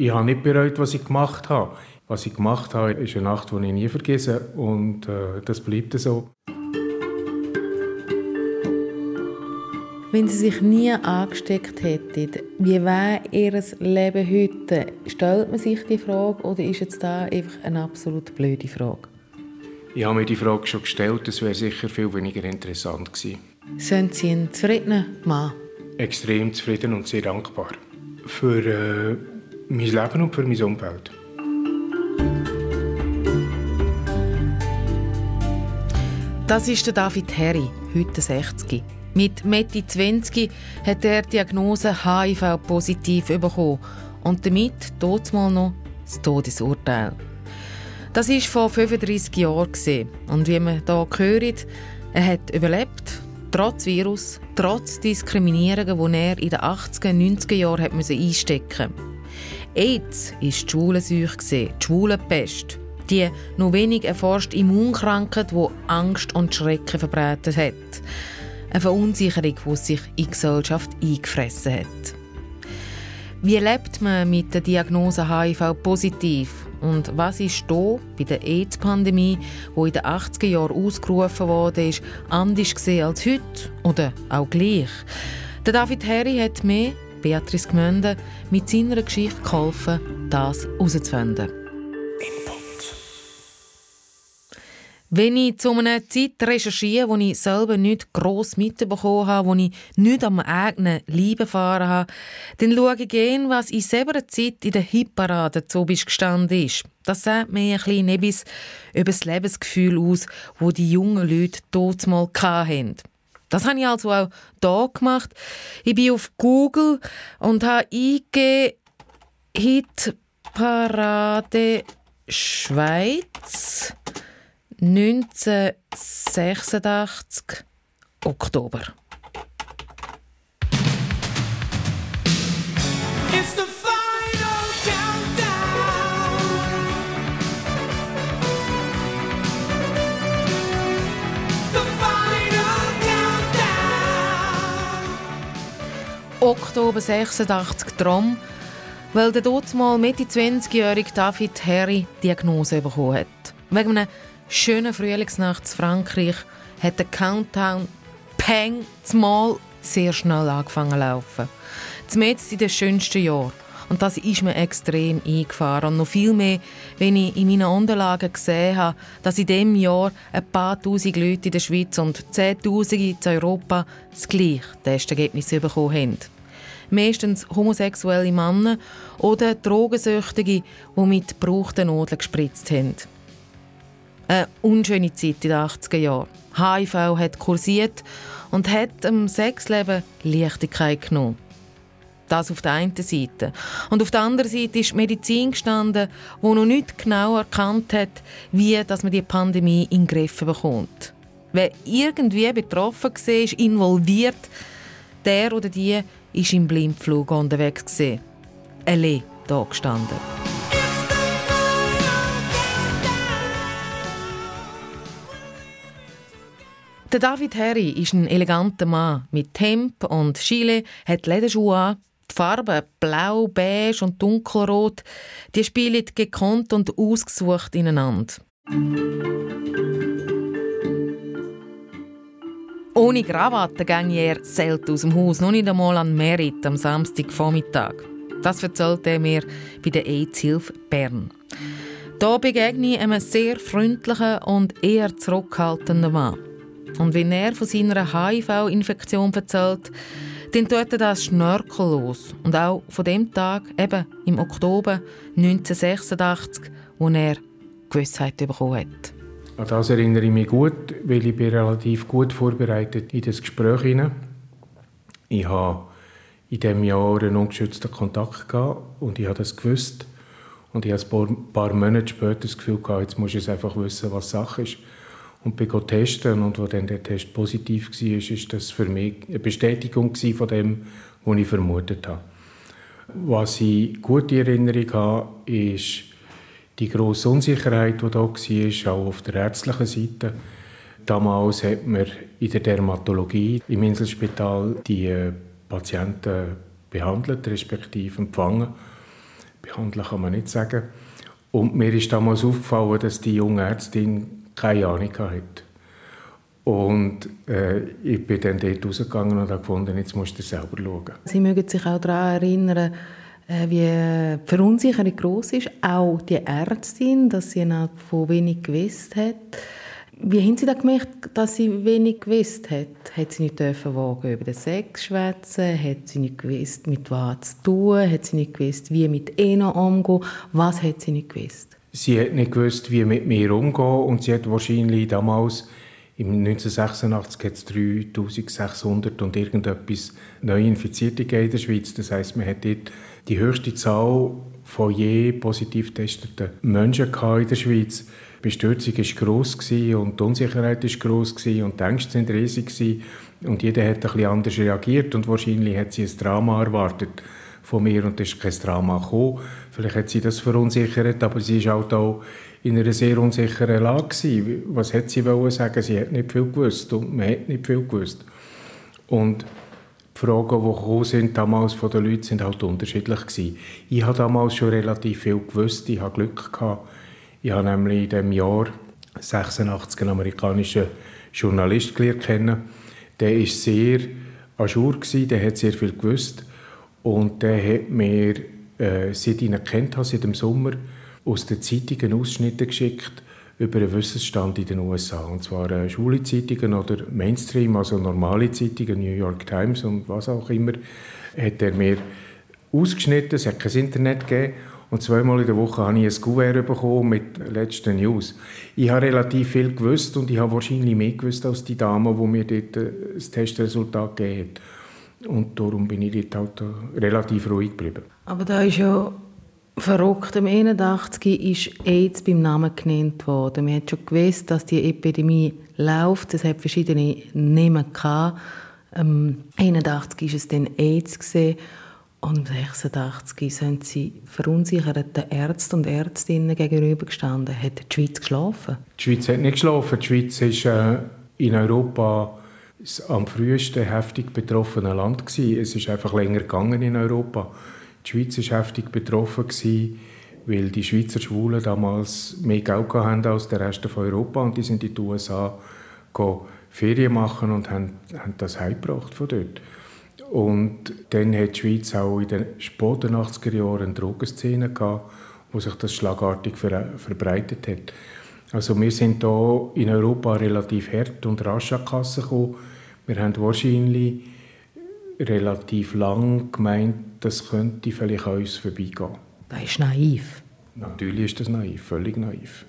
Ich habe nicht bereut, was ich gemacht habe. Was ich gemacht habe, ist eine Nacht, die ich nie vergesse und äh, das bleibt so. Wenn Sie sich nie angesteckt hätten, wie wäre Ihr Leben heute? Stellt man sich die Frage oder ist jetzt da einfach eine absolut blöde Frage? Ich habe mir die Frage schon gestellt, das wäre sicher viel weniger interessant gewesen. Sind Sie ein zufriedener Mann? Extrem zufrieden und sehr dankbar. Für äh, mein Leben und für mein Umfeld. Das ist der David Herry, heute 60. Mit Mitte 20 hat er die Diagnose HIV-positiv bekommen und damit mal noch das Todesurteil. Das war vor 35 Jahren. Und wie man hier hört, er hat überlebt, trotz Virus, trotz Diskriminierungen, die er in den 80er, 90er Jahren einstecken musste. AIDS war die Schwulenseuche, die Schwulenpest. Die noch wenig erforschte Immunkrankheit, die Angst und Schrecken verbreitet hat. Eine Verunsicherung, die sich in die Gesellschaft eingefressen hat. Wie lebt man mit der Diagnose HIV positiv? Und was ist hier bei der AIDS-Pandemie, die in den 80er Jahren ausgerufen wurde, anders gesehen als heute? Oder auch gleich? Der David Harry hat mir, Beatrice Gmünde, mit seiner Geschichte geholfen, das herauszufinden. Wenn ich zu einer Zeit recherchiere, wo ich selber nicht gross mitbekommen habe, wo ich nicht am eigenen Leben erfahren habe, dann schaue ich gerne, was in selber Zeit in der Hitparade zu gestanden ist. Das sagt mir ein bisschen etwas über das Lebensgefühl aus, wo die jungen Leute dort mal hatten. Das habe ich also auch hier gemacht. Ich bin auf Google und habe eingegeben Hitparade Schweiz 1986 Oktober. Oktober 86 Trom, weil der dort mal Mitte 20-jährige David Harry Diagnose bekommen hat. Wegen einem schönen Frühlingsnacht in Frankreich hat der Countdown Peng mal sehr schnell angefangen zu laufen. Zumindest in den schönsten Jahren. Und das ist mir extrem eingefahren. Und noch viel mehr, wenn ich in meinen Unterlagen gesehen habe, dass in diesem Jahr ein paar tausend Leute in der Schweiz und Zehntausende in Europa das gleiche Testergebnis bekommen haben. Meistens homosexuelle Männer oder Drogensüchtige, die mit gebrauchten Nadeln gespritzt haben. Eine unschöne Zeit in den 80er Jahren. HIV hat kursiert und hat dem Sexleben Leichtigkeit genommen. Das auf der einen Seite. Und auf der anderen Seite ist Medizin gestanden, die noch nicht genau erkannt hat, wie dass man die Pandemie in den Griff bekommt. Wer irgendwie betroffen war, involviert, der oder die ist im Blindflug unterwegs. Gewesen. Alle da gestanden. Der David Harry ist ein eleganter Mann mit Hemd und Chile, hat Lederschuhe an. Die Farben blau, beige und dunkelrot, die spielen gekonnt und ausgesucht ineinander. Ohne Krawatte ging er selten aus dem Haus, noch nicht einmal an Merit am Samstagvormittag. Das erzählt er mir bei der AIDS-Hilfe Bern. Da begegne ich einem sehr freundlichen und eher zurückhaltenden Mann. Und wenn er von seiner HIV-Infektion erzählt, dann tut er das schnörkellos. Und auch von dem Tag, eben im Oktober 1986, wo er Gewissheit bekommen hat. An das erinnere ich mich gut, weil ich bin relativ gut vorbereitet in das Gespräch hinein. Ich habe in diesem Jahr einen ungeschützten Kontakt gehabt und ich habe das gewusst. Und ich habe ein paar Monate später das Gefühl gehabt, jetzt muss ich einfach wissen, was Sache ist und bin testen und wo dann der Test positiv war, ist das für mich eine Bestätigung von dem, was ich vermutet habe. Was ich gute Erinnerung habe, ist die grosse Unsicherheit, die da war, auch auf der ärztlichen Seite. Damals hat man in der Dermatologie im Inselspital die Patienten behandelt, respektive empfangen. behandeln kann man nicht sagen. Und mir ist damals aufgefallen, dass die junge Ärztin keine Ahnung hatte. Und äh, ich bin dann dort rausgegangen und habe gefunden, jetzt musst du selber schauen. Sie mögen sich auch daran erinnern, äh, wie die Verunsicherung groß ist, auch die Ärztin, dass sie von wenig gewusst hat. Wie haben Sie da gemerkt, dass sie wenig gewusst hat? Hat sie nicht wagen über den Sex schwätzen? Hat sie nicht gewusst, mit was zu tun? Hat sie nicht gewusst, wie mit ihnen umgehen? Was hat sie nicht gewusst? Sie hat nicht gewusst, wie mit mir umgehen und sie hat wahrscheinlich damals im 1986 hat es 3600 und irgendetwas neu Infizierte in der Schweiz. Das heißt, man hat dort die höchste Zahl von je positiv getesteten Menschen in der Schweiz. Die Bestürzung war gross und die Unsicherheit war gross und die Ängste waren riesig. Und jeder hat bisschen anders reagiert und wahrscheinlich hat sie ein Drama erwartet von mir und es ist kein Drama gekommen. Vielleicht hat sie das verunsichert, aber sie war halt auch in einer sehr unsicheren Lage. Was hat sie sagen? Sie hat nicht viel gewusst und man hat nicht viel gewusst. Und Fragen, die gekommen sind damals von den Leuten, sind halt unterschiedlich gewesen. Ich habe damals schon relativ viel gewusst. Ich habe Glück gehabt. Ich habe nämlich in dem Jahr 86 einen amerikanischen Journalist kennen. Der war sehr ajour der hat sehr viel gewusst und der hat mir, äh, seit ich ihn kennt habe, seit dem Sommer, aus den Zeitungen Ausschnitte geschickt über den Wissensstand in den USA. Und zwar äh, Schule-Zeitungen oder Mainstream, also normale Zeitungen, New York Times und was auch immer, hat er mir ausgeschnitten. Es hat kein Internet gegeben. Und zweimal in der Woche habe ich ein Kuvert bekommen mit letzten News. Ich habe relativ viel gewusst und ich habe wahrscheinlich mehr gewusst als die Dame, die mir dort äh, das Testresultat gegeben hat. Und darum bin ich dort halt äh, relativ ruhig geblieben. Aber da ist ja verrückt. Im 81 ist AIDS beim Namen genannt worden. Man hat schon gewusst, dass die Epidemie läuft. Es hat verschiedene Namen gehabt. Im 81 ist es dann AIDS gesehen. Und im 86 sind sie verunsicherten Ärzten und Ärztinnen gegenübergestanden. Hat die Schweiz geschlafen? Die Schweiz hat nicht geschlafen. Die Schweiz ist äh, in Europa das am frühesten heftig betroffene Land gewesen. Es ist einfach länger gegangen in Europa. Die Schweiz war heftig betroffen, gewesen, weil die Schweizer Schwulen damals mehr Geld hatten als der Rest von Europa und die sind in die USA Ferien machen und haben, haben das heimgebracht von dort. Und dann hat die Schweiz auch in den späten 80er Jahren eine Drogenszene gehabt, wo sich das schlagartig ver verbreitet hat. Also wir sind hier in Europa relativ hart und rasch an die Kasse gekommen. Wir haben wahrscheinlich relativ lang gemeint, das könnte vielleicht an uns vorbeigehen. Das ist naiv. Natürlich ist das naiv, völlig naiv.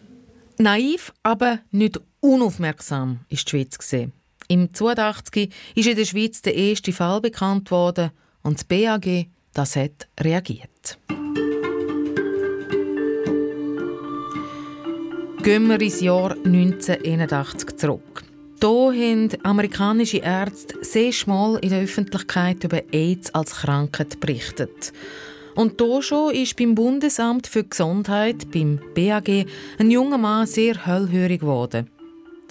Naiv, aber nicht unaufmerksam ist die Schweiz gesehen. Im 82 ist in der Schweiz der erste Fall bekannt worden und das BAG das hat reagiert. Gehen wir ins Jahr 1981 zurück. Hier haben amerikanische Ärzte sehr schmal in der Öffentlichkeit über AIDS als Krankheit berichtet. Und hier schon ist beim Bundesamt für Gesundheit, beim BAG, ein junger Mann sehr hellhörig geworden.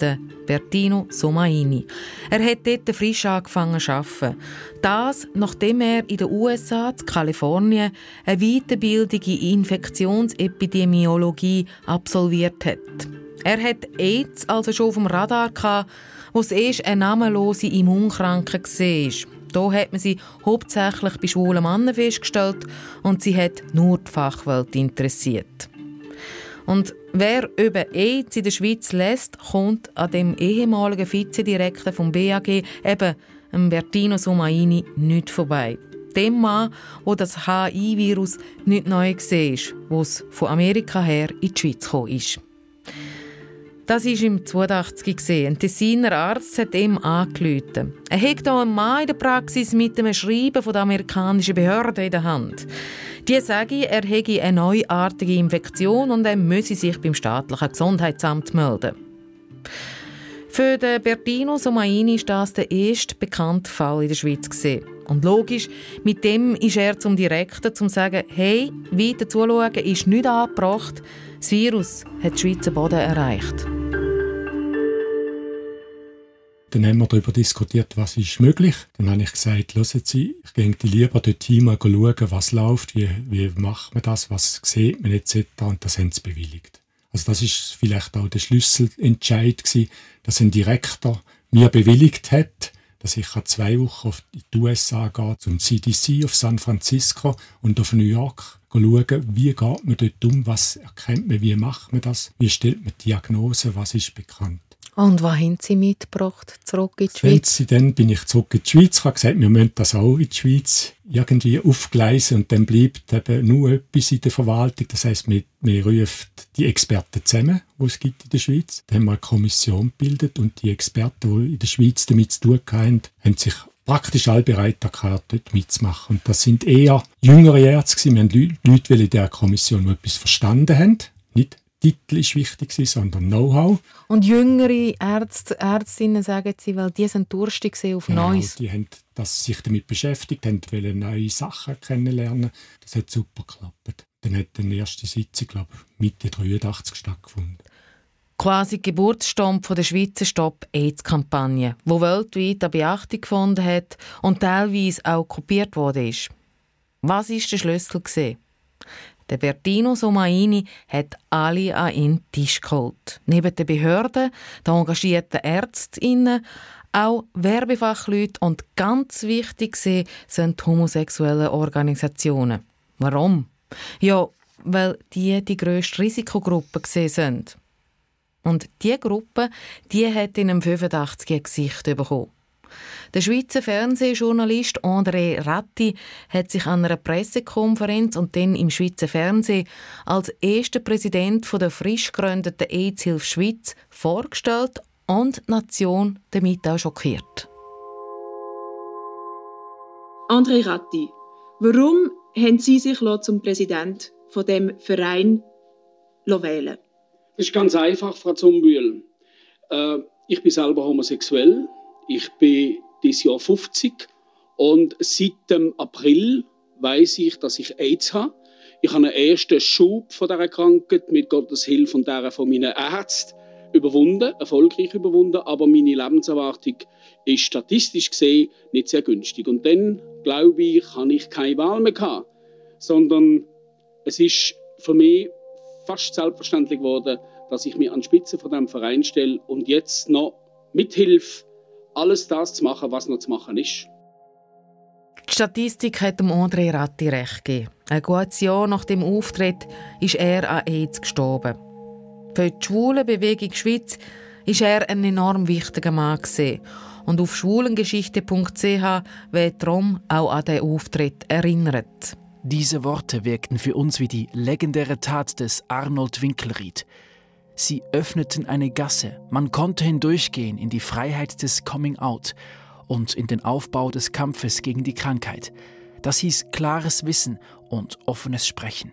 Der Bertino Somaini. Er hat dort frisch angefangen zu arbeiten. Das, nachdem er in den USA, in Kalifornien, eine Weiterbildung in Infektionsepidemiologie absolviert hat. Er hat AIDS also schon auf dem Radar gehabt, wo es erst eine namenlose Immunkrankheit war. Hier hat man sie hauptsächlich bei schwulen Männern festgestellt und sie hat nur die Fachwelt interessiert. Und wer über AIDS in der Schweiz lässt, kommt an dem ehemaligen Vizedirektor vom BAG, eben Bertino Somaini, nicht vorbei. Dem Mann, wo das HIV-Virus nicht neu war, wo es von Amerika her in die Schweiz gekommen ist. Das war im 82 Ein Tessiner Arzt hat ihm angerufen. Er hat hier einen Mann in der Praxis mit einem Schreiben von der amerikanischen Behörde in der Hand. Die sagen, er hätte eine neuartige Infektion und er müsse sich beim staatlichen Gesundheitsamt melden. Für den Bertino Somaini ist das der erste bekannte Fall in der Schweiz. Und logisch, mit dem ist er zum Direktor, um zu sagen, hey, weiter zuschauen ist nicht angebracht. Das Virus hat den Schweizer Boden erreicht. Dann haben wir darüber diskutiert, was ist möglich. Dann habe ich gesagt, hören Sie, ich gehe lieber dorthin mal schauen, was läuft, wie, wie macht man das, was sieht man etc. Und das haben sie bewilligt. Also das ist vielleicht auch der Schlüsselentscheid gewesen, dass ein Direktor mir bewilligt hat, dass ich zwei Wochen auf die USA gehe, zum CDC auf San Francisco und auf New York schauen, wie geht man dort um, was erkennt man, wie macht man das, wie stellt man Diagnose, was ist bekannt. Und was haben Sie mitgebracht, zurück in die Schweiz? Sie, dann bin ich zurück in die Schweiz. Ich habe gesagt, wir müssen das auch in die Schweiz irgendwie aufgleisen und dann bleibt eben nur etwas in der Verwaltung. Das heisst, wir, wir rufen die Experten zusammen, die es gibt in der Schweiz. Dann haben wir eine Kommission gebildet und die Experten, die in der Schweiz damit zu tun haben, haben sich praktisch alle bereit erklärt, dort mitzumachen. Und das sind eher jüngere Ärzte. Wir haben Leute, die in dieser Kommission noch etwas verstanden haben. Nicht Titel ist wichtig, sondern Know-how. Und jüngere Ärzte, Ärztinnen sagen sie, weil die sind durstig auf genau, Neues. Die haben das sich damit beschäftigt, haben neue Sachen kennenlernen. Das hat super geklappt. Dann hat die erste Sitzung, glaube ich, Mitte 83 stattgefunden. Quasi Geburtsstamp von der Schweizer Stop-AIDS-Kampagne, wo weltweit eine Beachtung gefunden hat und teilweise auch kopiert wurde. Was ist der Schlüssel? Der Bertino Somaini hat alle an einen Tisch geholt. Neben den Behörden, den engagierten Ärztinnen, auch Werbefachleute und ganz wichtig sind die homosexuellen Organisationen. Warum? Ja, weil die die grösste Risikogruppe sind. Und diese Gruppe, die hat in einem 85er Gesicht bekommen. Der Schweizer Fernsehjournalist André Ratti hat sich an einer Pressekonferenz und dann im Schweizer Fernsehen als erster Präsident der frisch gegründeten AIDS-Hilfe Schweiz vorgestellt und die Nation damit auch schockiert. André Ratti, warum haben Sie sich zum Präsident von dem Verein wählen Das ist ganz einfach, Frau Zumbühl. Äh, ich bin selber homosexuell. Ich bin dieses Jahr 50 und seit dem April weiß ich, dass ich AIDS habe. Ich habe einen ersten Schub von dieser Krankheit mit Gottes Hilfe und der von meinen Ärzten überwunden, erfolgreich überwunden, aber meine Lebenserwartung ist statistisch gesehen nicht sehr günstig. Und dann, glaube ich, habe ich keine Wahl mehr gehabt, sondern es ist für mich fast selbstverständlich geworden, dass ich mich an die Spitze von diesem Verein stelle und jetzt noch mithilfe alles das zu machen, was noch zu machen ist. Die Statistik hat dem André Ratti recht gegeben. Ein gutes Jahr nach dem Auftritt ist er an AIDS gestorben. Für die Schwulenbewegung Schweiz ist er ein enorm wichtiger Mann gewesen. Und auf schwulengeschichte.ch wird darum auch an den Auftritt erinnert. Diese Worte wirkten für uns wie die legendäre Tat des Arnold Winkelried. Sie öffneten eine Gasse, man konnte hindurchgehen in die Freiheit des Coming Out und in den Aufbau des Kampfes gegen die Krankheit. Das hieß klares Wissen und offenes Sprechen.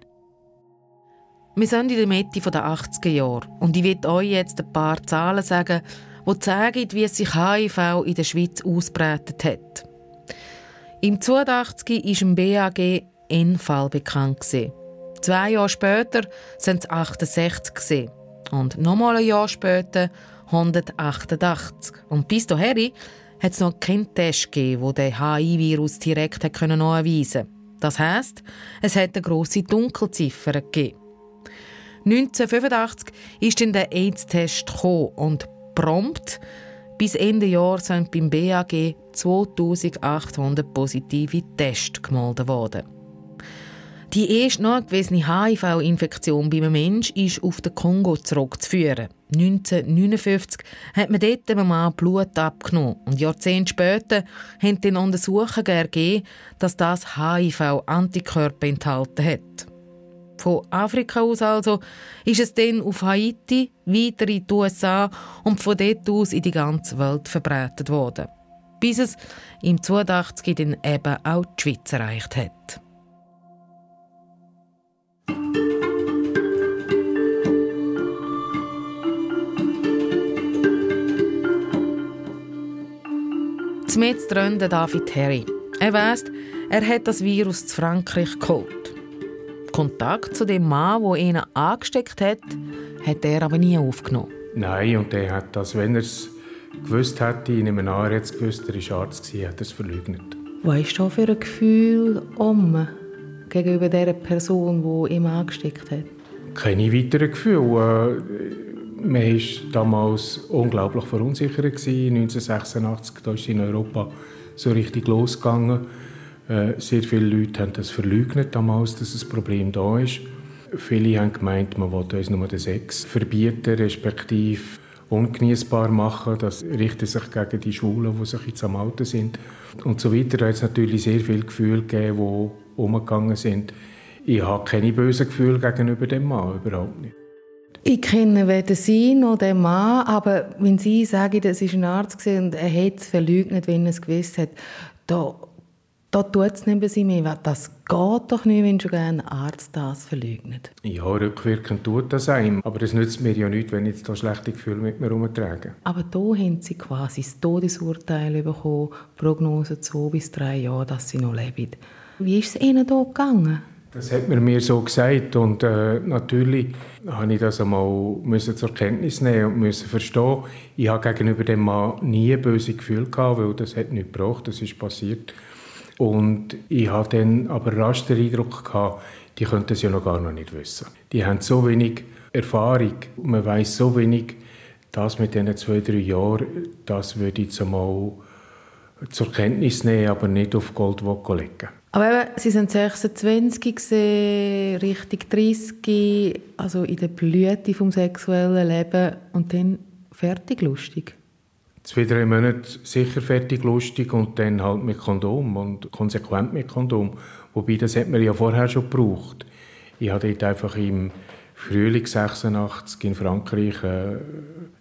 Wir sind in der Mitte der 80er Jahre und ich will euch jetzt ein paar Zahlen sagen, die zeigen, wie sich HIV in der Schweiz ausbreitet hat. Im 82 ist im BAG ein Fall bekannt. Zwei Jahre später sind es 68 und nochmal ein Jahr später 188. Und bis dahin hat es noch keinen Test gegeben, der den HIV-Virus direkt nachweisen konnte. Das heisst, es hat eine grosse Dunkelziffer gegeben. 1985 ist dann der AIDS-Test und prompt bis Ende Jahr sind beim BAG 2800 positive Tests gemeldet worden. Die erste nachgewiesene HIV-Infektion bei einem Menschen ist auf den Kongo zurückzuführen. 1959 hat man dort einem Mann Blut abgenommen und Jahrzehnte später haben dann Untersuchungen ergeben, dass das HIV-Antikörper enthalten hat. Von Afrika aus also ist es dann auf Haiti, weiter in die USA und von dort aus in die ganze Welt verbreitet worden. Bis es im 82 dann eben auch die Schweiz erreicht hat. Zmet drin David Harry. Er weiss, er hat das Virus zu Frankreich geholt. Kontakt zu dem Mann, der ihn angesteckt hat, hat er aber nie aufgenommen. Nein, und er hat das, wenn er es gewusst hätte, in einem Jahr jetzt gewusst, er war Arzt, hätte er es verleugnet. Was ist da für ein Gefühl um gegenüber der Person, die ihn angesteckt hat? Keine weiteren Gefühle. Man war damals unglaublich verunsichert. 1986 da ist in Europa so richtig losgegangen. Äh, sehr viele Leute haben das verleugnet damals, dass das Problem da ist. Viele haben gemeint, man wollte uns nur den Sex verbieten, respektive ungenießbar machen. Das richtet sich gegen die Schwulen, die sich jetzt am Alten sind. Und so weiter. Da hat es natürlich sehr viele Gefühle gegeben, die umgegangen sind. Ich habe keine bösen Gefühle gegenüber dem Mann, überhaupt nicht. Ich kenne weder sie noch den Mann, aber wenn Sie sagen, das ist ein Arzt und er hat es verleugnet, wenn er es gewusst hat, da da tut es nicht bei mehr. Das geht doch nicht, wenn schon ein Arzt das verleugnet. Ja, rückwirkend tut das einem. Aber es nützt mir ja nichts, wenn ich jetzt da schlechte Gefühle mit mir herumtrage. Aber da haben Sie quasi das Todesurteil bekommen, Prognose zwei bis drei Jahre, dass Sie noch leben. Wie ist es Ihnen da gegangen? Das hat man mir so gesagt und äh, natürlich habe ich das einmal müssen zur Kenntnis nehmen und müssen verstehen. Ich habe gegenüber dem Mann nie böse Gefühle gehabt, weil das hat nicht gebraucht, das ist passiert. Und ich hatte dann aber rasch den Eindruck, gehabt, die könnten es ja noch gar noch nicht wissen. Die haben so wenig Erfahrung, man weiß so wenig, das mit diesen zwei, drei Jahren, das würde ich einmal zur Kenntnis nehmen, aber nicht auf Goldwocke legen. Aber eben, Sie sind 26 gesehen, richtig 30, also in der Blüte vom sexuellen Leben und dann fertig lustig zwei, drei Monate sicher fertig lustig und dann halt mit Kondom und konsequent mit Kondom. Wobei, das hat man ja vorher schon gebraucht. Ich habe dort einfach im Frühling 86 in Frankreich äh,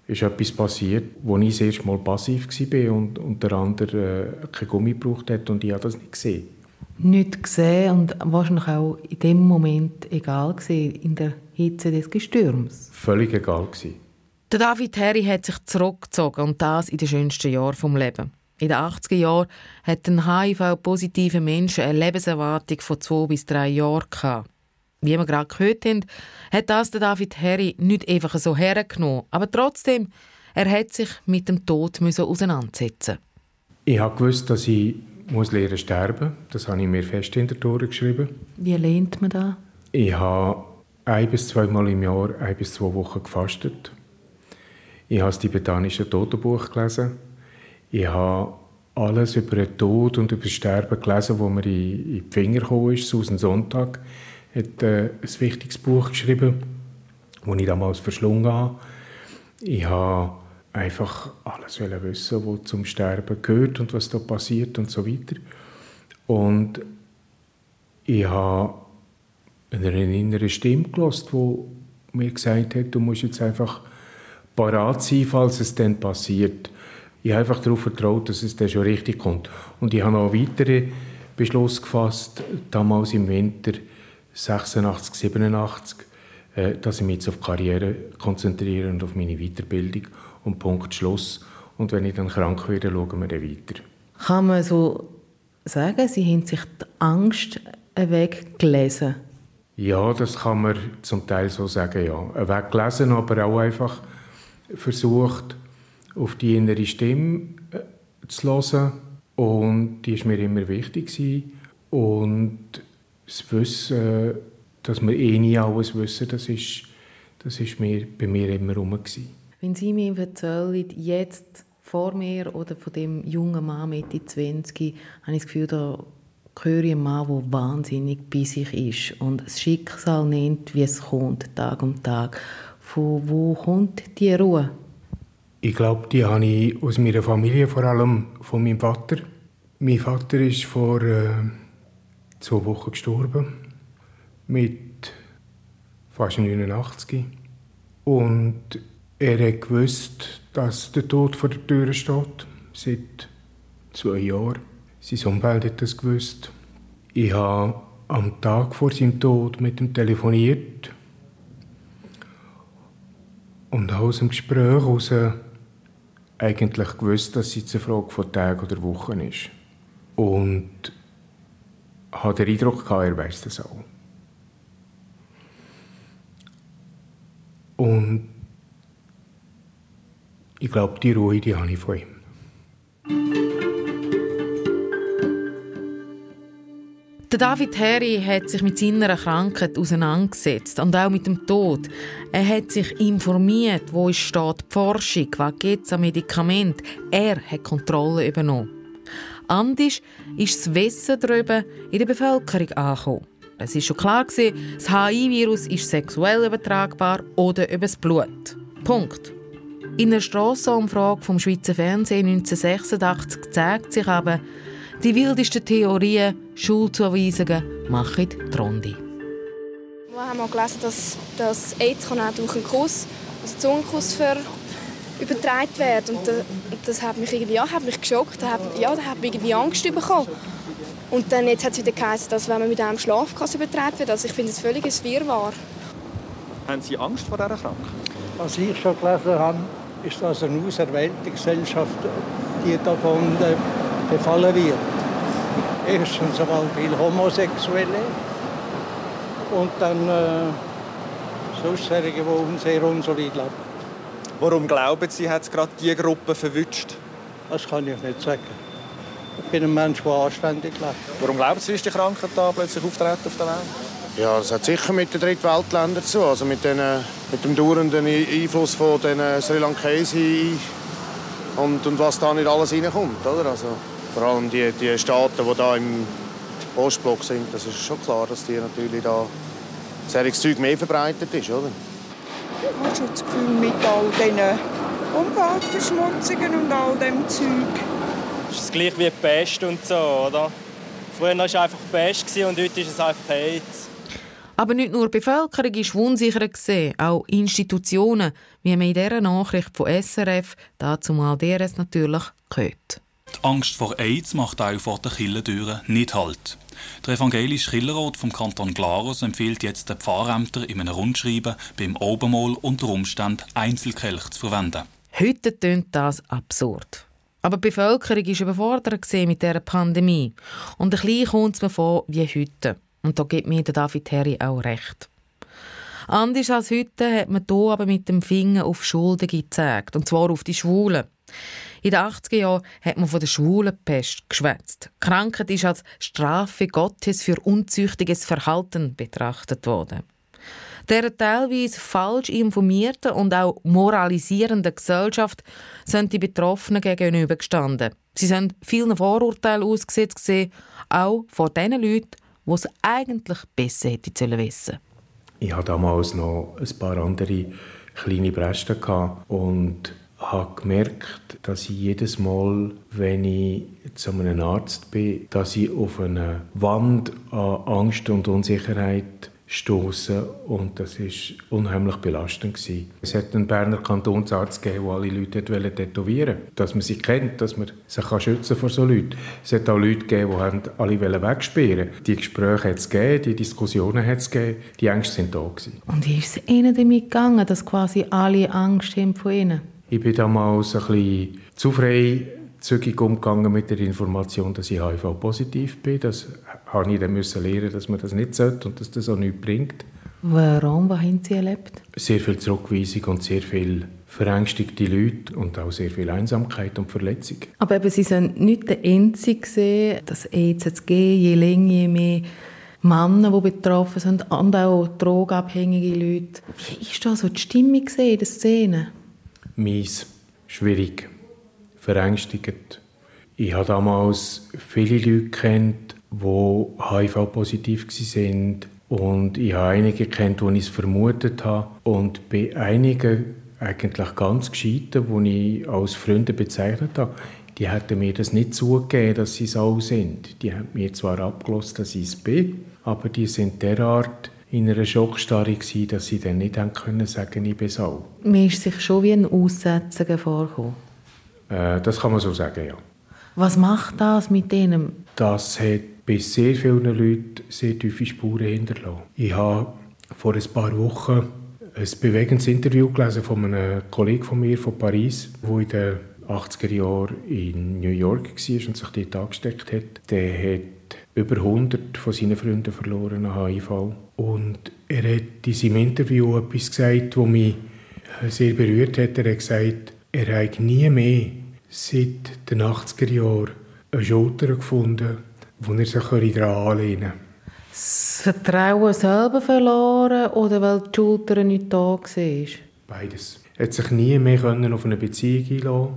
ist etwas passiert, wo ich das erste Mal passiv war und, und der andere äh, kein Gummi gebraucht hat und ich habe das nicht gesehen. Nicht gesehen und wahrscheinlich auch in dem Moment egal gewesen, in der Hitze des Gestürms? Völlig egal gewesen. Der David Harry hat sich zurückgezogen und das in den schönsten Jahren vom Leben. In den 80er Jahren hat ein HIV-positiver Mensch eine Lebenserwartung von zwei bis drei Jahren gehabt. Wie wir gerade gehört haben, hat das der David Harry nicht einfach so hergenommen. Aber trotzdem, er hat sich mit dem Tod auseinandersetzen Ich habe gewusst, dass ich muss lernen sterben. Das habe ich mir fest in der Tore geschrieben. Wie lernt man das? Ich habe ein bis zweimal im Jahr ein bis zwei Wochen gefastet. Ich habe das tibetanische Totenbuch gelesen. Ich habe alles über den Tod und über das Sterben gelesen, wo mir in, die Finger gekommen ist. Susan Sonntag hat äh, ein wichtiges Buch geschrieben, das ich damals verschlungen habe. Ich habe einfach alles wissen, was zum Sterben gehört und was da passiert und so weiter. Und ich habe eine innere Stimme gehört, die mir gesagt hat, du musst jetzt einfach parat sein, falls es dann passiert. Ich habe einfach darauf vertraut, dass es dann schon richtig kommt. Und ich habe noch einen weiteren Beschluss gefasst, damals im Winter 86, 87, äh, dass ich mich jetzt auf Karriere konzentriere und auf meine Weiterbildung. Und Punkt Schluss. Und wenn ich dann krank werde, schauen wir dann weiter. Kann man so sagen, Sie haben sich die Angst weggelesen? Ja, das kann man zum Teil so sagen, ja. Weggelesen, aber auch einfach versucht, auf die innere Stimme äh, zu hören. Und die war mir immer wichtig. Gewesen. Und das Wissen, dass wir eh nie alles wissen, das ist, das ist mir, bei mir immer rum. Wenn Sie mir erzählen, jetzt vor mir oder von dem jungen Mann Mitte 20, habe ich das Gefühl, da höre ich einen Mann, der wahnsinnig bei sich ist und das Schicksal nennt, wie es kommt, Tag um Tag. Von wo kommt die Ruhe? Ich glaube, die habe ich aus meiner Familie, vor allem von meinem Vater. Mein Vater ist vor äh, zwei Wochen gestorben, mit fast 89. Und er hat gewusst, dass der Tod vor der Tür steht, seit zwei Jahren. Sein Umfeld hat das gewusst. Ich habe am Tag vor seinem Tod mit ihm telefoniert und aus dem Gespräch heraus eigentlich gewusst, dass es eine Frage von Tagen oder Wochen ist. Und habe den Eindruck gehabt, er weiß das auch. Und ich glaube, die Ruhe, die habe ich von ihm. Der David Harry hat sich mit seiner Krankheit auseinandergesetzt und auch mit dem Tod. Er hat sich informiert, wo es steht die Forschung, was gibt es an Medikament. Er hat Kontrolle übernommen. Anders ist das Wissen darüber in der Bevölkerung angekommen. Es ist schon klar das HIV-Virus ist sexuell übertragbar oder übers Blut. Punkt. In einer Strassenumfrage vom Schweizer Fernsehen 1986 zeigt sich aber, die wildesten Theorien, Schulzuweisungen machen die Runde. Wir haben auch gelesen, dass, dass AIDS auch durch einen Kuss, also Zungenkuss, übertragen wird. Und das hat mich irgendwie ja, hat mich geschockt. Da hat, ja, da hat mich irgendwie Angst bekommen. Und dann jetzt hat es wieder geheißen, dass wenn man mit einem Schlafkass übertragen wird, also ich finde es völlig ein Wirrwarr. Haben Sie Angst vor dieser Krankheit? Was ich schon gelesen habe, ist das eine auserwählte Gesellschaft, die davon äh, befallen wird. Erstens einmal viele Homosexuelle und dann äh, sonst die sehr unsolid leben. Warum glauben Sie, hat es gerade diese Gruppe verwünscht? Das kann ich nicht sagen. Ich bin ein Mensch, der anständig lebt. Warum glauben Sie, ist die Krankheit da plötzlich auftreten auf der Welt? Ja, das hat sicher mit den Drittweltländern zu also mit, den, mit dem dauernden Einfluss von den Sri Lankesen und, und was da nicht alles reinkommt. Oder? Also, vor allem die, die Staaten, die da im Ostblock sind, das ist schon klar, dass die natürlich da solches Zeug mehr verbreitet ist, oder? Ich habe schon das Gefühl, mit all diesen Umweltverschmutzungen und all dem Zeug. Das ist gleich wie die Pest und so, oder? Früher war es einfach Pest und heute ist es einfach AIDS. Aber nicht nur die Bevölkerung war unsicher, auch Institutionen, wie man in dieser Nachricht von SRF, dazu mal DRS natürlich, gehört. Die Angst vor AIDS macht auch vor den Kirchentüren nicht Halt. Der evangelische Kirchenrat vom Kanton Glarus empfiehlt jetzt den Pfarrämtern in einem Rundschreiben beim Obermol unter Umständen Einzelkelch zu verwenden. Heute tönt das absurd. Aber die Bevölkerung war überfordert mit dieser Pandemie. Und ein bisschen kommt es mir vor wie heute. Und da gibt mir David Terry auch recht. Anders als heute hat man hier aber mit dem Finger auf Schuldige gezeigt. Und zwar auf die Schwulen. In den 80er Jahren hat man von der Schwulenpest geschwätzt. Krankheit ist als Strafe Gottes für unzüchtiges Verhalten betrachtet worden. Der teilweise falsch informierten und auch moralisierenden Gesellschaft sind die Betroffenen gegenübergestanden. Sie sind vielen Vorurteilen ausgesetzt auch von den Leuten, die es eigentlich besser hätte wissen. Ich hatte damals noch ein paar andere kleine Bresten und habe gemerkt, dass ich jedes Mal, wenn ich zu einem Arzt bin, dass ich auf eine Wand an Angst und Unsicherheit stoßen und das ist unheimlich belastend gewesen. Es hat einen Berner Kantonsarzt gegeben, der alle Leute tätowieren wollte, dass man sie kennt, dass man sich schützen vor so Leuten. Es hat auch Leute gegeben, die alle wegsperren Die Gespräche hat es gegeben, die Diskussionen hat es gegeben, die Ängste sind da gewesen. Und wie ist es Ihnen damit gegangen, dass quasi alle Angst haben von Ihnen? Ich bin damals ein bisschen zu frei zügig umgegangen mit der Information, dass ich HIV-positiv bin. Das habe ich dann müssen lernen, dass man das nicht sollte und dass das auch nichts bringt. Warum? Was haben Sie erlebt? Sehr viel Zurückweisung und sehr viel verängstigte Leute und auch sehr viel Einsamkeit und Verletzung. Aber eben, Sie sind nicht der Einzige gesehen, dass geht, je länger, je mehr Männer, die betroffen sind und auch drogenabhängige Leute. Wie ist da so die Stimmung in der Szene? Mies, schwierig verängstigt. Ich habe damals viele Leute kennt, die HIV-positiv waren und ich habe einige kennt, die ich es vermutet habe und bei einigen eigentlich ganz gescheiten, die ich als Freunde bezeichnet habe, die hätten mir das nicht zugegeben, dass sie so sind. Die haben mir zwar abgelost, dass ich es bin, aber die sind derart in einer Schockstarre gewesen, dass sie dann nicht haben können sagen, ich bin so. Mir ist sich schon wie ein Aussetzen vorgekommen. Äh, das kann man so sagen, ja. Was macht das mit denen? Das hat bei sehr vielen Leuten sehr tiefe Spuren hinterlassen. Ich habe vor ein paar Wochen ein bewegendes Interview gelesen von einem Kollegen von mir von Paris, der in den 80er Jahren in New York war und sich dort angesteckt hat. Der hat über 100 von seinen Freunden verloren an HIV. Und er hat in seinem Interview etwas gesagt, das mich sehr berührt hat. Er hat gesagt, er hat nie mehr seit den 80er Jahren eine Schulter gefunden, wo er sich daran anlehnen konnte. Das Vertrauen selber verloren oder weil die Schulter nicht da war? Beides. Er hat sich nie mehr auf eine Beziehung einlassen.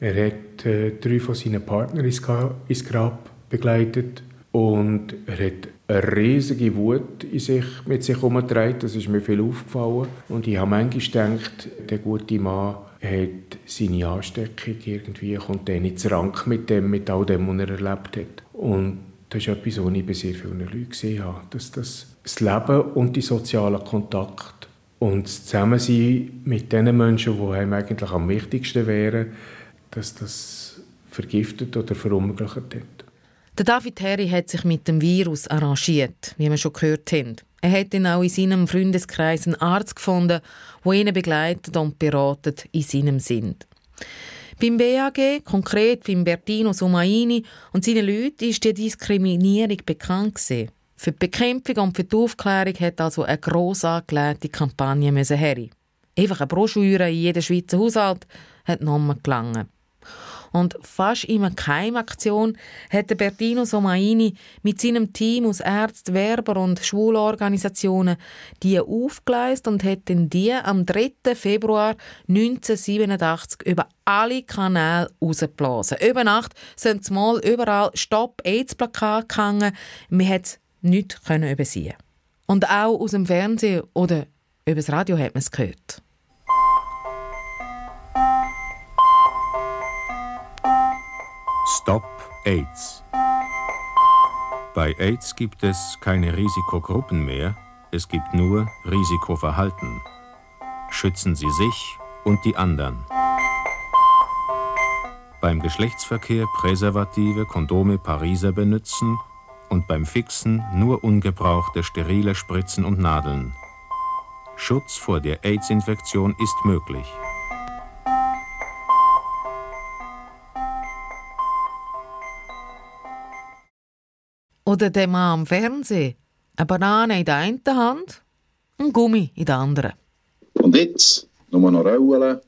Er hat äh, drei von seinen Partnern ins Grab begleitet und er hat eine riesige Wut in sich, mit sich herumgetragen. Das ist mir viel aufgefallen. Und ich habe manchmal gedacht, der gute Mann hat seine Ansteckung irgendwie, kommt dann ins Rank mit dem, mit all dem, was er erlebt hat. Und das ist etwas, was ich bei sehr vielen Leuten gesehen habe. Dass das, das Leben und die sozialen Kontakte und das Zusammensein mit den Menschen, die einem eigentlich am wichtigsten wären, dass das vergiftet oder verunmöglicht hat. Der David Harry hat sich mit dem Virus arrangiert, wie wir schon gehört haben. Er hat dann auch in seinem Freundeskreis einen Arzt gefunden, der ihn begleitet und beratet in seinem Sinn. Beim BAG, konkret beim Bertino Somaini und seinen Leuten, ist die Diskriminierung bekannt gewesen. Für die Bekämpfung und für die Aufklärung hat also eine gross angelegte Kampagne her. Einfach eine Broschüre in jedem Schweizer Haushalt hat noch gelangen. Und fast in einer Keimaktion hat Bertino Somaini mit seinem Team aus Ärzten, Werber und Schwulorganisationen die aufgeleistet und dann die am 3. Februar 1987 über alle Kanäle rausgeblasen. Über Nacht sind mal überall Stopp AIDS Plakat gehangen. Man konnte es nicht übersehen. Und auch aus dem Fernsehen oder über das Radio hat man es gehört. Stop AIDS. Bei AIDS gibt es keine Risikogruppen mehr, es gibt nur Risikoverhalten. Schützen Sie sich und die anderen. Beim Geschlechtsverkehr Präservative, Kondome, Pariser benutzen und beim Fixen nur ungebrauchte sterile Spritzen und Nadeln. Schutz vor der AIDS-Infektion ist möglich. Oder der Mann am Fernsehen. Eine Banane in der einen Hand, ein Gummi in der anderen. Und jetzt nur noch rollen,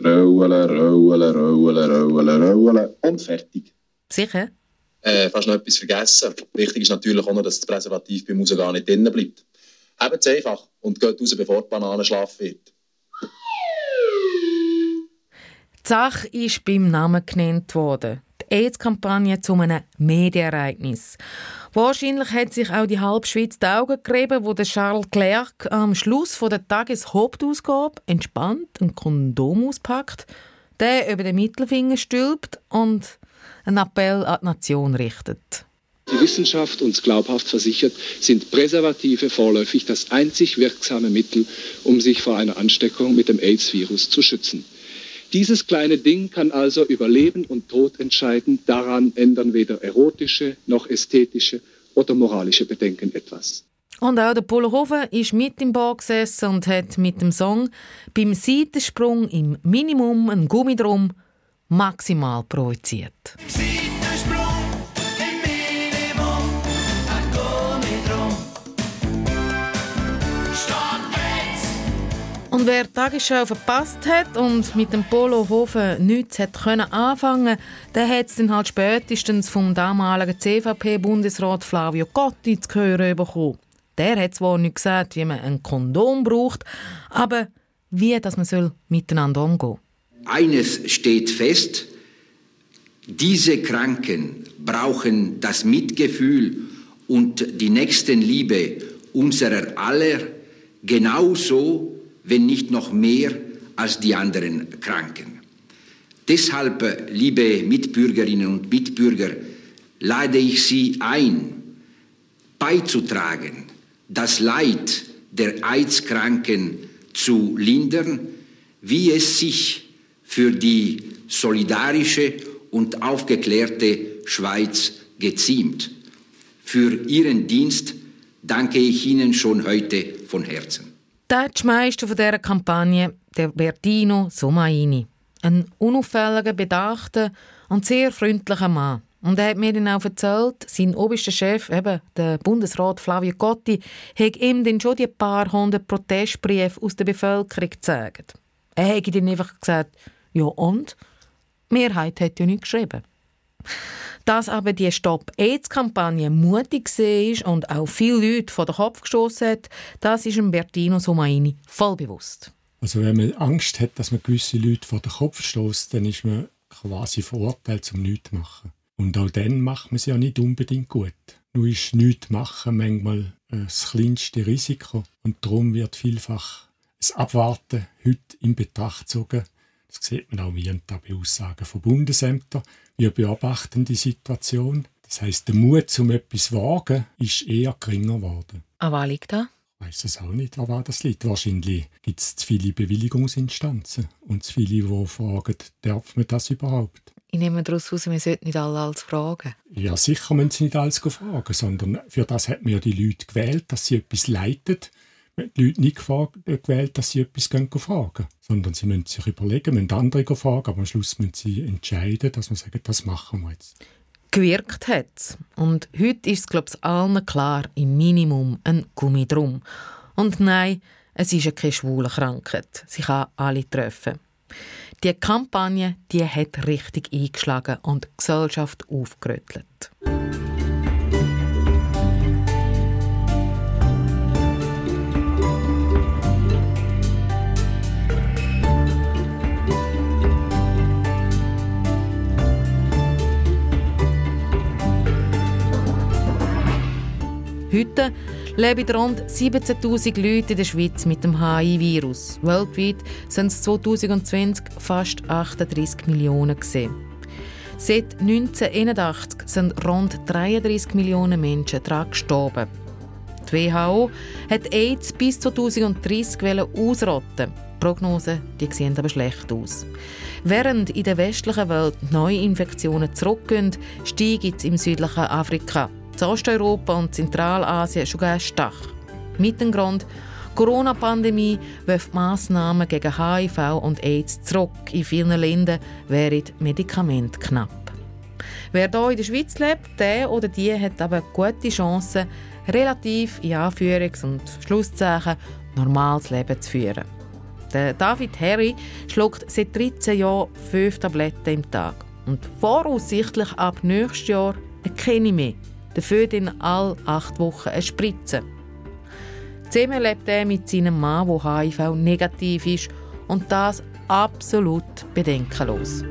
rollen, rollen, rollen, rollen, rollen und fertig. Sicher? Äh, fast noch etwas vergessen. Wichtig ist natürlich auch noch, dass das Präservativ beim Raus gar nicht drinnen bleibt. Hebt es einfach und geht raus, bevor die Banane schlaff wird. Die Sache ist beim Namen genannt worden. AIDS-Kampagne zu einem Medienereignis. Wahrscheinlich hat sich auch die halbe Schweiz die Augen gerieben, wo der Charles Clerc am Schluss der Tageshauptausgabe entspannt ein Kondom auspackt, der über den Mittelfinger stülpt und einen Appell an die Nation richtet. Die Wissenschaft uns glaubhaft versichert, sind Präservative vorläufig das einzig wirksame Mittel, um sich vor einer Ansteckung mit dem AIDS-Virus zu schützen. Dieses kleine Ding kann also über Leben und Tod entscheiden. Daran ändern weder erotische noch ästhetische oder moralische Bedenken etwas. Und auch der Polohofen ist mit im Bau gesessen und hat mit dem Song beim Seitensprung im Minimum ein Gummidrum maximal provoziert. Und wer die Tagesschau verpasst hat und mit dem Polohofen nichts hat können anfangen, der hat es dann halt spätestens vom damaligen CVP-Bundesrat Flavio Cotti zu hören bekommen. Der hat zwar nicht gesagt, wie man ein Kondom braucht, aber wie dass man soll miteinander umgehen Eines steht fest, diese Kranken brauchen das Mitgefühl und die Nächstenliebe unserer aller genauso wenn nicht noch mehr als die anderen Kranken. Deshalb, liebe Mitbürgerinnen und Mitbürger, lade ich Sie ein, beizutragen, das Leid der AIDS-Kranken zu lindern, wie es sich für die solidarische und aufgeklärte Schweiz geziemt. Für Ihren Dienst danke ich Ihnen schon heute von Herzen. Der Meister von dieser Kampagne, der Bertino Somaini. Ein unauffälliger, bedachter und sehr freundlicher Mann. Und er hat mir dann auch erzählt, sein oberster Chef, eben der Bundesrat Flavio Gotti, hat ihm dann schon die paar hundert Protestbriefe aus der Bevölkerung gezeigt. Er hätte dann einfach gesagt, ja und? Die Mehrheit hat ja nicht geschrieben. Dass aber die Stop-AIDS-Kampagne mutig war und auch viele Leute vor den Kopf gestoßen hat, das ist Bertino Somaini voll bewusst. Also wenn man Angst hat, dass man gewisse Leute vor den Kopf stößt, dann ist man quasi verurteilt zum nichts machen. Und auch dann macht man es ja nicht unbedingt gut. Nur ist nichts machen manchmal das kleinste Risiko und darum wird vielfach das Abwarten heute in Betracht gezogen. Das sieht man auch wie bei Aussagen von Bundesämtern. Wir beobachten die Situation. Das heißt, der Mut zum etwas zu wagen ist eher geringer geworden. An was liegt das? Ich weiß es auch nicht, an was das liegt. Wahrscheinlich gibt es zu viele Bewilligungsinstanzen und zu viele, die fragen, darf man das überhaupt? Ich nehme daraus heraus, wir sollten nicht alle alles fragen. Ja, sicher müssen sie nicht alles fragen, sondern für das hat man ja die Leute gewählt, dass sie etwas leiten. Die Leute nicht äh, gewählt, dass sie etwas fragen sondern sie müssen sich überlegen, müssen andere fragen, aber am Schluss müssen sie entscheiden, dass man sagt, das machen wir jetzt. Gewirkt hat es. Und heute ist es, glaube ich, allen klar, im Minimum ein Gummi drum. Und nein, es ist keine schwule Krankheit. Sie kann alle treffen. Die Kampagne die hat richtig eingeschlagen und die Gesellschaft aufgerüttelt. Heute leben rund 17.000 Leute in der Schweiz mit dem HIV-Virus. Weltweit sind es 2020 fast 38 Millionen gesehen. Seit 1981 sind rund 33 Millionen Menschen daran gestorben. Die WHO hat AIDS bis 2030 ausrotten. Die Prognosen die sehen aber schlecht aus. Während in der westlichen Welt Neuinfektionen zurückgehen, steigen es im südlichen Afrika. In Osteuropa und Zentralasien sogar stark. Mit dem Grund, Corona-Pandemie wirft Massnahmen gegen HIV und AIDS zurück. In vielen Ländern wären Medikamente knapp. Wer hier in der Schweiz lebt, der oder die hat aber gute Chancen, relativ in Anführungs- und Schlusszeichen normales Leben zu führen. Der David Harry schluckt seit 13 Jahren fünf Tabletten im Tag. Und voraussichtlich ab nächstes Jahr keine mehr. Dafür dann alle acht Wochen eine Spritze. Zusammen lebt er mit seinem Mann, der HIV negativ ist und das absolut bedenkenlos.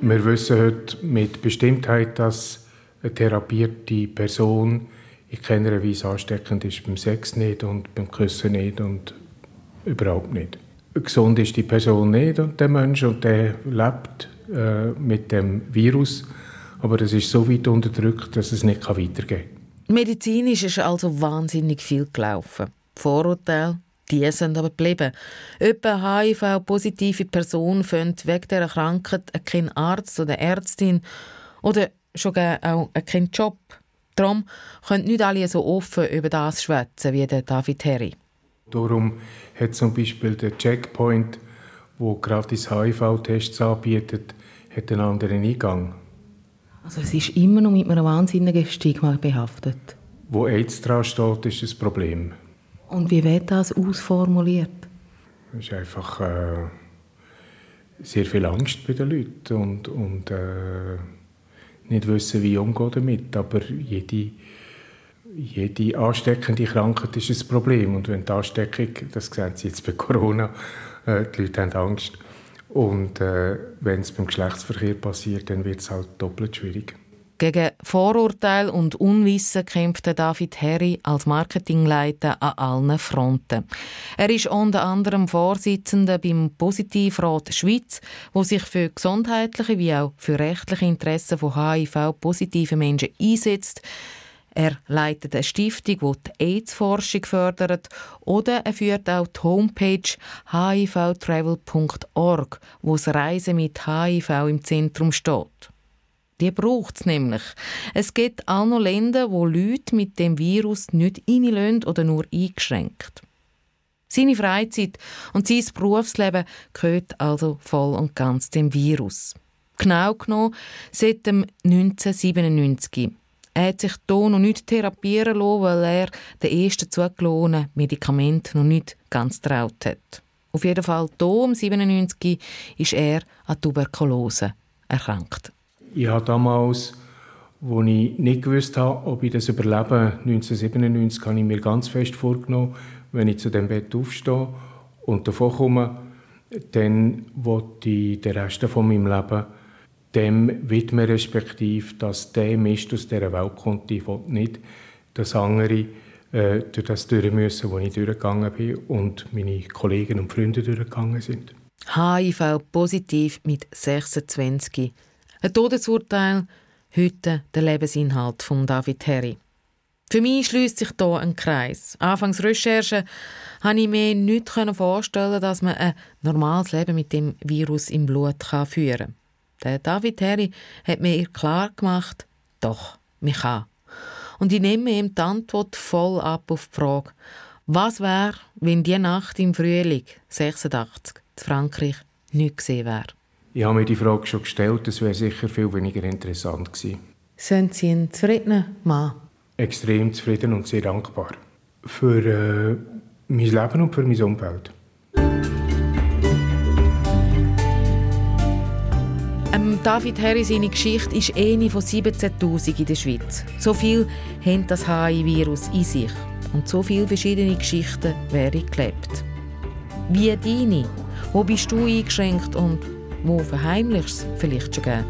Wir wissen heute mit Bestimmtheit, dass eine therapierte Person in keiner Weise ansteckend ist, beim Sex nicht und beim Küssen nicht und überhaupt nicht. Gesund ist die Person nicht und der Mensch und der lebt äh, mit dem Virus aber es ist so weit unterdrückt, dass es nicht weitergehen kann. Medizinisch ist also wahnsinnig viel gelaufen. Vorurteile, die sind aber geblieben. Etwa HIV-positive Person findet wegen dieser Krankheit keinen Arzt oder Ärztin oder schon auch keinen Job. Darum können nicht alle so offen über das schwätzen wie der David Herry. Darum hat zum Beispiel der Checkpoint, wo gratis HIV-Tests anbietet, hat einen anderen Eingang. Also es ist immer noch mit einem wahnsinnigen Stigma behaftet. Wo AIDS dran steht, ist das Problem. Und wie wird das ausformuliert? Es ist einfach äh, sehr viel Angst bei den Leuten und, und äh, nicht wissen, wie umgehen damit. Aber jede, jede ansteckende Krankheit ist ein Problem. Und wenn die Ansteckung, das sehen Sie jetzt bei Corona, äh, die Leute haben Angst, und äh, wenn es beim Geschlechtsverkehr passiert, dann wird es halt doppelt schwierig. Gegen Vorurteile und Unwissen kämpft David Herry als Marketingleiter an allen Fronten. Er ist unter anderem Vorsitzender beim Positivrat Schweiz, wo sich für gesundheitliche wie auch für rechtliche Interessen von HIV-positiven Menschen einsetzt. Er leitet eine Stiftung, die die AIDS-Forschung fördert oder er führt auch die Homepage hivtravel.org, wo das Reisen mit HIV im Zentrum steht. Die braucht es nämlich. Es gibt auch noch Länder, wo Leute mit dem Virus nicht reinlassen oder nur eingeschränkt. Seine Freizeit und sein Berufsleben gehört also voll und ganz dem Virus. Genau genommen seit dem 1997. Er hat sich hier noch nicht therapieren lassen, weil er den ersten zugelassenen Medikament noch nicht ganz traut hat. Auf jeden Fall hier um 97 ist er an Tuberkulose erkrankt. Ich habe damals, als ich nicht gewusst habe, ob ich das überlebe, 1997, habe ich mir ganz fest vorgenommen, wenn ich zu dem Bett aufstehe und davon komme, dann wollte ich den Rest von meinem Leben dem widmen, respektive, dass der Mist aus dieser Welt kommt. Ich will nicht, dass andere äh, durch das durch müssen, wo ich durchgegangen bin und meine Kollegen und Freunde durchgegangen sind. HIV positiv mit 26. Ein Todesurteil, heute der Lebensinhalt von David Harry. Für mich schließt sich hier ein Kreis. Anfangs Recherche konnte ich mir nicht vorstellen, dass man ein normales Leben mit dem Virus im Blut führen kann. Der David Harry hat mir klar gemacht, doch, mich kann. Und ich nehme ihm die Antwort voll ab auf die Frage, was wäre, wenn die Nacht im Frühling 86 in Frankreich nicht gesehen wäre? Ich habe mir die Frage schon gestellt, das wäre sicher viel weniger interessant gewesen. Sind Sie ein zufriedener Mann? Extrem zufrieden und sehr dankbar. Für äh, mein Leben und für mein Umfeld. Ähm, David Harry, seine Geschichte ist eine von 17'000 in der Schweiz. So viel hat das HIV-Virus in sich. Und so viele verschiedene Geschichten werden gelebt. Wie deine? Wo bist du eingeschränkt und wo verheimlichst du vielleicht schon?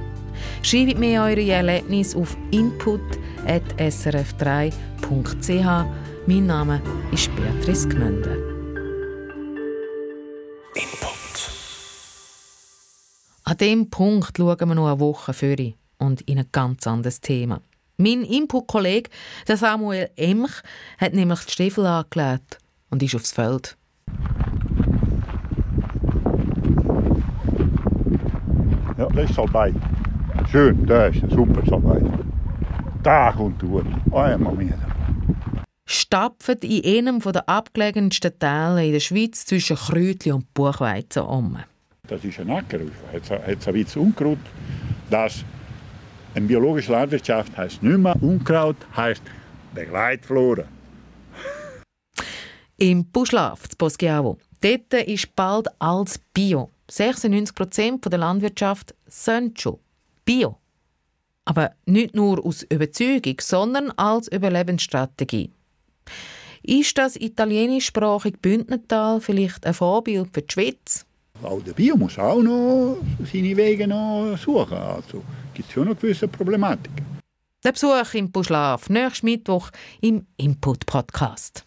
Schreibt mir eure Erlebnisse auf input.srf3.ch. Mein Name ist Beatrice Gmünde. An diesem Punkt schauen wir noch eine Woche vor und in ein ganz anderes Thema. Mein Input-Kollege, Samuel Emch, hat nämlich die Stiefel angelegt und ist aufs Feld. Ja, das ist Salbei. Schön, das ist ein super Salbei. Da kommt durch. Einmal mehr. Stapft in einem der abgelegensten Teile in der Schweiz zwischen Kräutli und Buchweizen um. Das ist ein Acker. Jetzt es ein bisschen Unkraut. Das in biologischer Landwirtschaft heißt nicht mehr Unkraut, heißt Begleitflora. Im Buschlaf, in Boschiavo, dort ist bald alles Bio. 96 Prozent der Landwirtschaft sind schon Bio. Aber nicht nur aus Überzeugung, sondern als Überlebensstrategie. Ist das italienischsprachige Bündnertal vielleicht ein Vorbild für die Schweiz? Auch der Bio muss auch noch seine Wege noch suchen. Also gibt es schon noch gewisse Problematik. Der Besuch im Buschlaf nächsten Mittwoch im Input-Podcast.